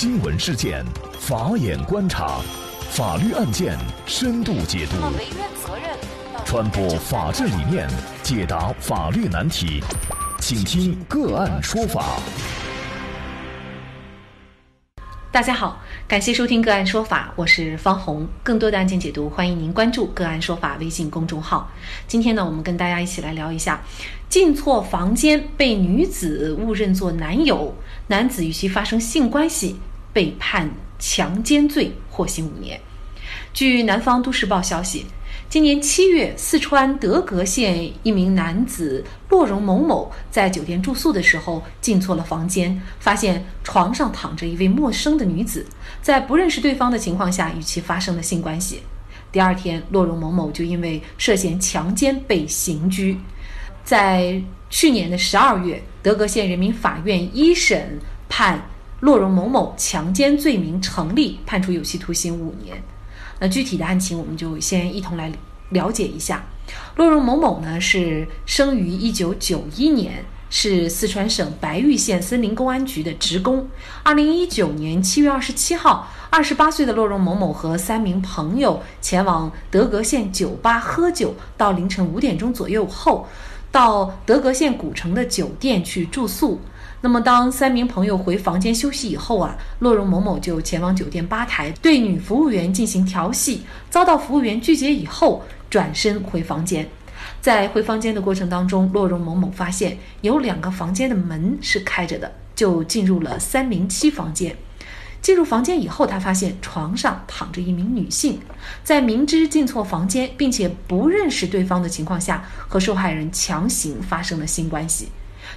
新闻事件，法眼观察，法律案件深度解读，传播法治理念，解答法律难题，请听个案说法。大家好，感谢收听个案说法，我是方红。更多的案件解读，欢迎您关注个案说法微信公众号。今天呢，我们跟大家一起来聊一下，进错房间被女子误认作男友，男子与其发生性关系，被判强奸罪，获刑五年。据南方都市报消息。今年七月，四川德格县一名男子洛荣某某在酒店住宿的时候进错了房间，发现床上躺着一位陌生的女子，在不认识对方的情况下与其发生了性关系。第二天，洛荣某某就因为涉嫌强奸被刑拘。在去年的十二月，德格县人民法院一审判骆荣某某强奸罪名成立，判处有期徒刑五年。那具体的案情，我们就先一同来了解一下。骆荣某某呢，是生于一九九一年，是四川省白玉县森林公安局的职工。二零一九年七月二十七号，二十八岁的骆荣某某和三名朋友前往德格县酒吧喝酒，到凌晨五点钟左右后，到德格县古城的酒店去住宿。那么，当三名朋友回房间休息以后啊，洛荣某某就前往酒店吧台对女服务员进行调戏，遭到服务员拒绝以后，转身回房间。在回房间的过程当中，洛荣某某发现有两个房间的门是开着的，就进入了三零七房间。进入房间以后，他发现床上躺着一名女性，在明知进错房间并且不认识对方的情况下，和受害人强行发生了性关系。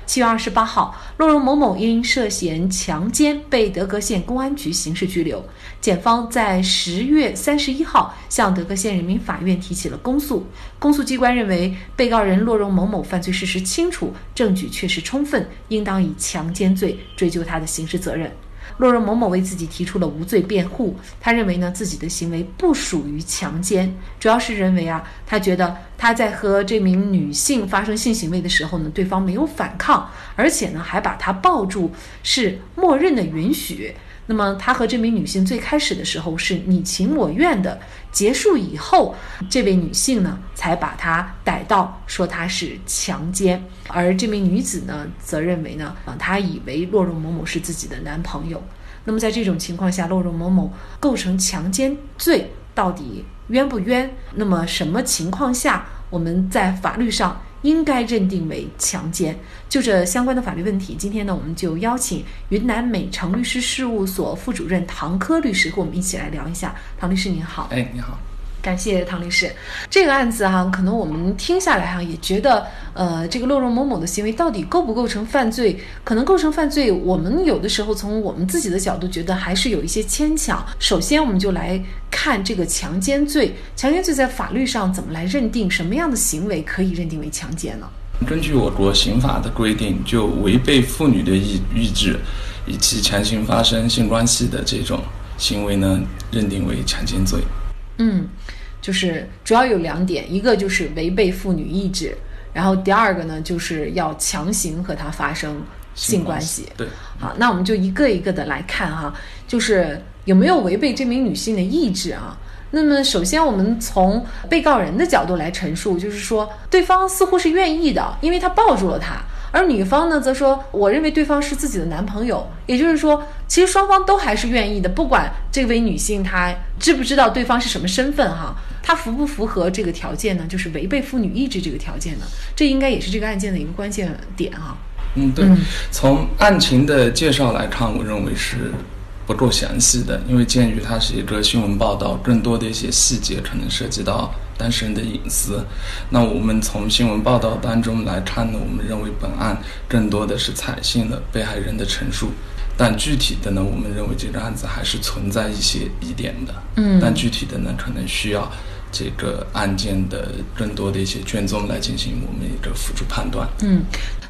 七月二十八号，洛荣某某因涉嫌强奸被德格县公安局刑事拘留。检方在十月三十一号向德格县人民法院提起了公诉。公诉机关认为，被告人洛荣某某犯罪事实清楚，证据确实充分，应当以强奸罪追究他的刑事责任。洛若某某为自己提出了无罪辩护，他认为呢自己的行为不属于强奸，主要是认为啊，他觉得他在和这名女性发生性行为的时候呢，对方没有反抗，而且呢还把她抱住，是默认的允许。那么他和这名女性最开始的时候是你情我愿的，结束以后，这位女性呢才把他逮到，说他是强奸，而这名女子呢则认为呢，啊，她以为骆荣某某是自己的男朋友。那么在这种情况下，骆荣某某构成强奸罪，到底冤不冤？那么什么情况下我们在法律上？应该认定为强奸。就这相关的法律问题，今天呢，我们就邀请云南美诚律师事务所副主任唐科律师和我们一起来聊一下。唐律师您好，哎，你好。感谢唐律师，这个案子哈，可能我们听下来哈，也觉得，呃，这个骆荣某某的行为到底构不构成犯罪？可能构成犯罪，我们有的时候从我们自己的角度觉得还是有一些牵强。首先，我们就来看这个强奸罪，强奸罪在法律上怎么来认定？什么样的行为可以认定为强奸呢？根据我国刑法的规定，就违背妇女的意意志，以其强行发生性关系的这种行为呢，认定为强奸罪。嗯，就是主要有两点，一个就是违背妇女意志，然后第二个呢，就是要强行和她发生性关系。对，好，那我们就一个一个的来看哈，就是有没有违背这名女性的意志啊？那么首先我们从被告人的角度来陈述，就是说对方似乎是愿意的，因为他抱住了她。而女方呢，则说：“我认为对方是自己的男朋友，也就是说，其实双方都还是愿意的。不管这位女性她知不知道对方是什么身份，哈，她符不符合这个条件呢？就是违背妇女意志这个条件呢？这应该也是这个案件的一个关键点啊。嗯，对。从案情的介绍来看，我认为是不够详细的，因为鉴于它是一个新闻报道，更多的一些细节可能涉及到。”当事人的隐私，那我们从新闻报道当中来看呢，我们认为本案更多的是采信了被害人的陈述，但具体的呢，我们认为这个案子还是存在一些疑点的。嗯，但具体的呢，可能需要这个案件的更多的一些卷宗来进行我们一个辅助判断。嗯。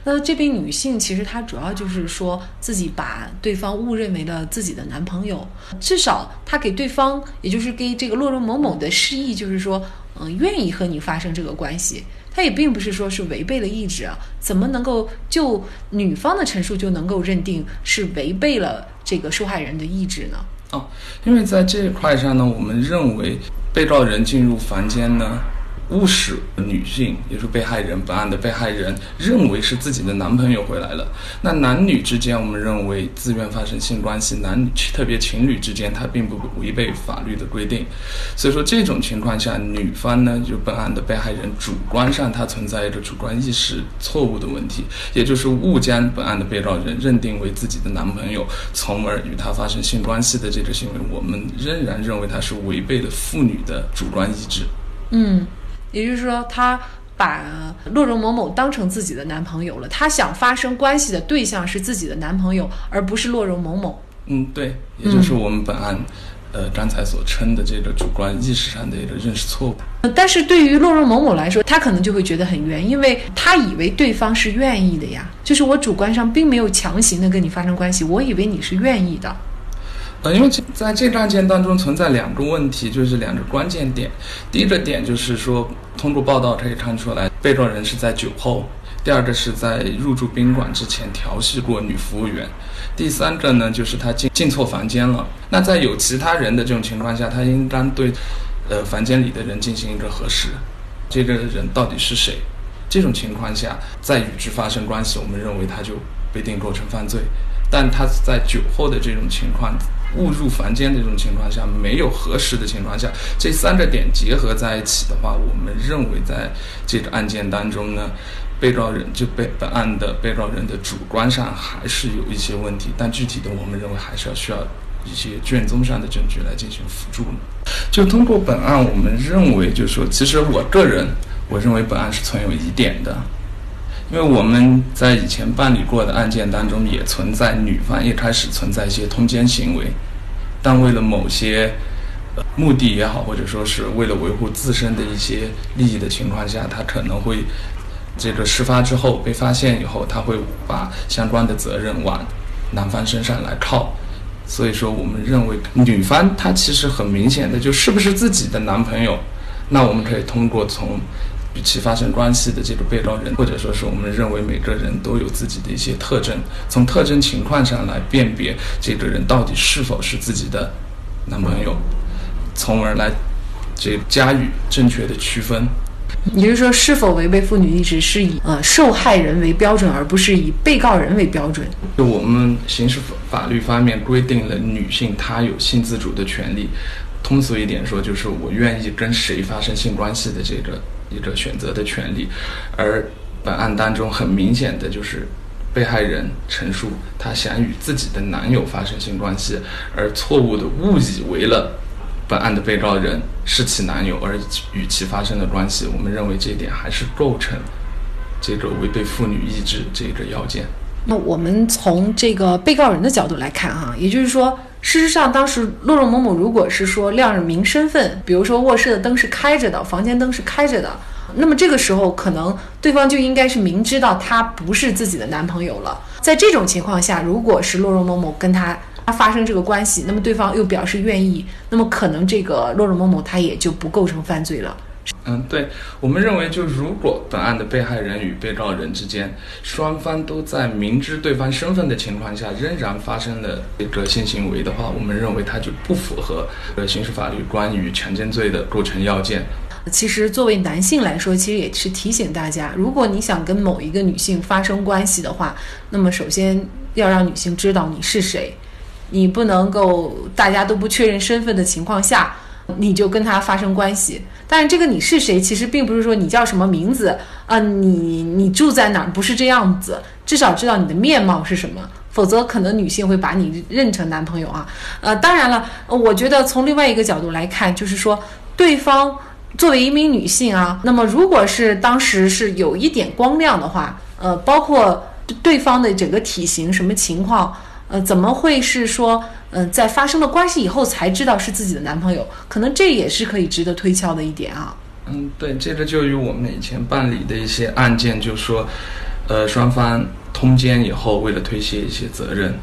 那这位女性其实她主要就是说自己把对方误认为了自己的男朋友，至少她给对方，也就是给这个洛洛某某的示意，就是说，愿意和你发生这个关系。他也并不是说是违背了意志啊，怎么能够就女方的陈述就能够认定是违背了？这个受害人的意志呢？哦，因为在这一块上呢，我们认为被告人进入房间呢。误使女性，也就是被害人本案的被害人认为是自己的男朋友回来了。那男女之间，我们认为自愿发生性关系，男女特别情侣之间，它并不违背法律的规定。所以说这种情况下，女方呢，就本案的被害人主观上她存在着主观意识错误的问题，也就是误将本案的被告人认定为自己的男朋友，从而与他发生性关系的这个行为，我们仍然认为它是违背了妇女的主观意志。嗯。也就是说，他把洛容某某当成自己的男朋友了。他想发生关系的对象是自己的男朋友，而不是洛容某某。嗯，对，也就是我们本案，呃，刚才所称的这个主观意识上的一个认识错误。但是对于洛容某某来说，他可能就会觉得很冤，因为他以为对方是愿意的呀。就是我主观上并没有强行的跟你发生关系，我以为你是愿意的。呃，因为在这个案件当中存在两个问题，就是两个关键点。第一个点就是说，通过报道可以看出来，被告人是在酒后；第二个是在入住宾馆之前调戏过女服务员；第三个呢，就是他进进错房间了。那在有其他人的这种情况下，他应当对，呃，房间里的人进行一个核实，这个人到底是谁？这种情况下再与之发生关系，我们认为他就不一定构成犯罪。但他在酒后的这种情况。误入房间这种情况下，没有核实的情况下，这三个点结合在一起的话，我们认为在这个案件当中呢，被告人就被本案的被告人的主观上还是有一些问题，但具体的我们认为还是要需要一些卷宗上的证据来进行辅助。就通过本案，我们认为就是说，其实我个人我认为本案是存有疑点的。因为我们在以前办理过的案件当中，也存在女方一开始存在一些通奸行为，但为了某些目的也好，或者说是为了维护自身的一些利益的情况下，她可能会这个事发之后被发现以后，他会把相关的责任往男方身上来靠。所以说，我们认为女方她其实很明显的就是不是自己的男朋友，那我们可以通过从。与其发生关系的这个被告人，或者说是我们认为每个人都有自己的一些特征，从特征情况上来辨别这个人到底是否是自己的男朋友，从而来这加以正确的区分。也就是说，是否违背妇女意志是以呃受害人为标准，而不是以被告人为标准。就我们刑事法律方面规定了女性她有性自主的权利，通俗一点说，就是我愿意跟谁发生性关系的这个。一个选择的权利，而本案当中很明显的就是被害人陈述，她想与自己的男友发生性关系，而错误的误以为了本案的被告人是其男友而与其发生的关系。我们认为这一点还是构成这个违背妇女意志这个要件。那我们从这个被告人的角度来看，哈，也就是说。事实上，当时洛洛某某如果是说亮着明身份，比如说卧室的灯是开着的，房间灯是开着的，那么这个时候可能对方就应该是明知道他不是自己的男朋友了。在这种情况下，如果是洛洛某某跟他他发生这个关系，那么对方又表示愿意，那么可能这个洛洛某某他也就不构成犯罪了。嗯，对，我们认为，就如果本案的被害人与被告人之间双方都在明知对方身份的情况下，仍然发生了这个性行为的话，我们认为他就不符合呃刑事法律关于强奸罪的构成要件。其实，作为男性来说，其实也是提醒大家，如果你想跟某一个女性发生关系的话，那么首先要让女性知道你是谁，你不能够大家都不确认身份的情况下。你就跟他发生关系，但是这个你是谁，其实并不是说你叫什么名字啊，你你住在哪儿，不是这样子，至少知道你的面貌是什么，否则可能女性会把你认成男朋友啊。呃，当然了，我觉得从另外一个角度来看，就是说对方作为一名女性啊，那么如果是当时是有一点光亮的话，呃，包括对方的整个体型什么情况。呃，怎么会是说，嗯，在发生了关系以后才知道是自己的男朋友？可能这也是可以值得推敲的一点啊。嗯，对，这个就与我们以前办理的一些案件，就说，呃，双方通奸以后，为了推卸一些责任，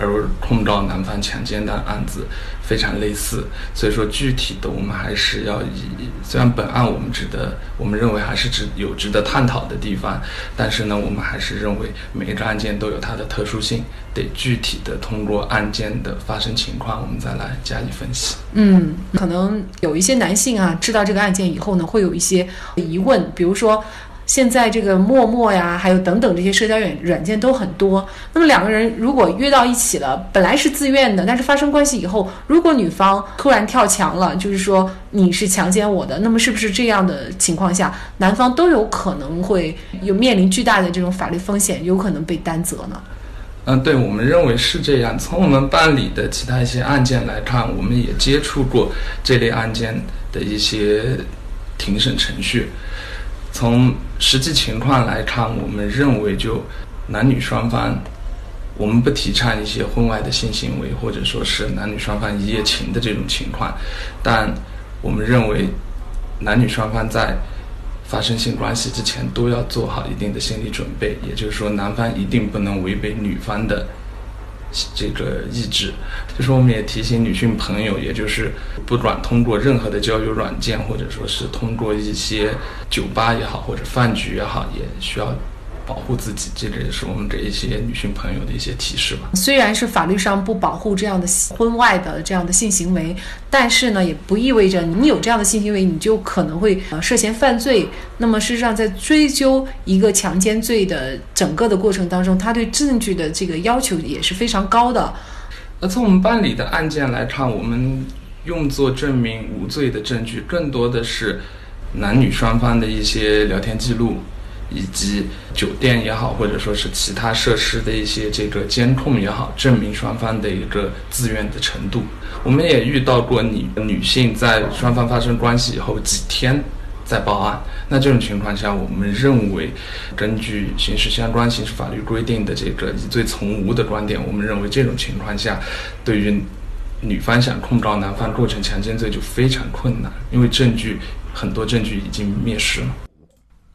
而控告男方强奸的案子非常类似，所以说具体的我们还是要以，虽然本案我们值得，我们认为还是值有值得探讨的地方，但是呢，我们还是认为每一个案件都有它的特殊性，得具体的通过案件的发生情况，我们再来加以分析。嗯，可能有一些男性啊，知道这个案件以后呢，会有一些疑问，比如说。现在这个陌陌呀，还有等等这些社交软软件都很多。那么两个人如果约到一起了，本来是自愿的，但是发生关系以后，如果女方突然跳墙了，就是说你是强奸我的，那么是不是这样的情况下，男方都有可能会有面临巨大的这种法律风险，有可能被担责呢？嗯，对，我们认为是这样。从我们办理的其他一些案件来看，我们也接触过这类案件的一些庭审程序。从实际情况来看，我们认为就男女双方，我们不提倡一些婚外的性行为，或者说是男女双方一夜情的这种情况，但我们认为男女双方在发生性关系之前都要做好一定的心理准备，也就是说，男方一定不能违背女方的。这个意志，就是我们也提醒女性朋友，也就是不管通过任何的交友软件，或者说是通过一些酒吧也好，或者饭局也好，也需要。保护自己，这个也是我们给一些女性朋友的一些提示吧。虽然是法律上不保护这样的婚外的这样的性行为，但是呢，也不意味着你有这样的性行为，你就可能会呃涉嫌犯罪。那么事实上，在追究一个强奸罪的整个的过程当中，他对证据的这个要求也是非常高的。那从我们办理的案件来看，我们用作证明无罪的证据，更多的是男女双方的一些聊天记录。以及酒店也好，或者说是其他设施的一些这个监控也好，证明双方的一个自愿的程度。我们也遇到过女女性在双方发生关系以后几天再报案，那这种情况下，我们认为根据刑事相关刑事法律规定的这个疑罪从无的观点，我们认为这种情况下，对于女方想控告男方构成强奸罪就非常困难，因为证据很多证据已经灭失了。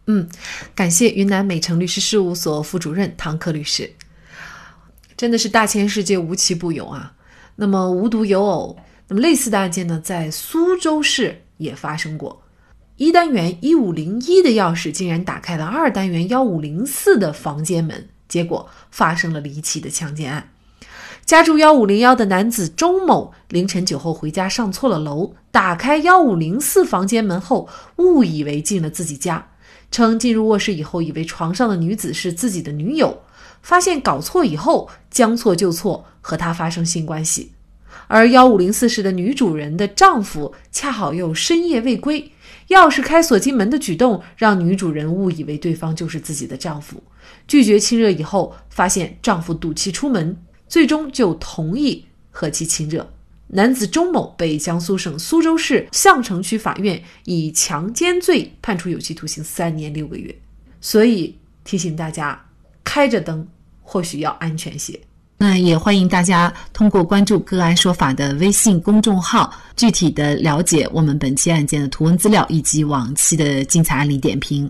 嗯，感谢云南美城律师事务所副主任唐克律师。真的是大千世界无奇不有啊！那么无独有偶，那么类似的案件呢，在苏州市也发生过。一单元一五零一的钥匙竟然打开了二单元幺五零四的房间门，结果发生了离奇的强奸案。家住幺五零幺的男子钟某凌晨酒后回家上错了楼，打开幺五零四房间门后，误以为进了自己家。称进入卧室以后，以为床上的女子是自己的女友，发现搞错以后，将错就错，和她发生性关系。而幺五零四室的女主人的丈夫恰好又深夜未归，钥匙开锁进门的举动让女主人误以为对方就是自己的丈夫，拒绝亲热以后，发现丈夫赌气出门，最终就同意和其亲热。男子钟某被江苏省苏州市相城区法院以强奸罪判处有期徒刑三年六个月。所以提醒大家，开着灯或许要安全些。那也欢迎大家通过关注“个案说法”的微信公众号，具体的了解我们本期案件的图文资料以及往期的精彩案例点评。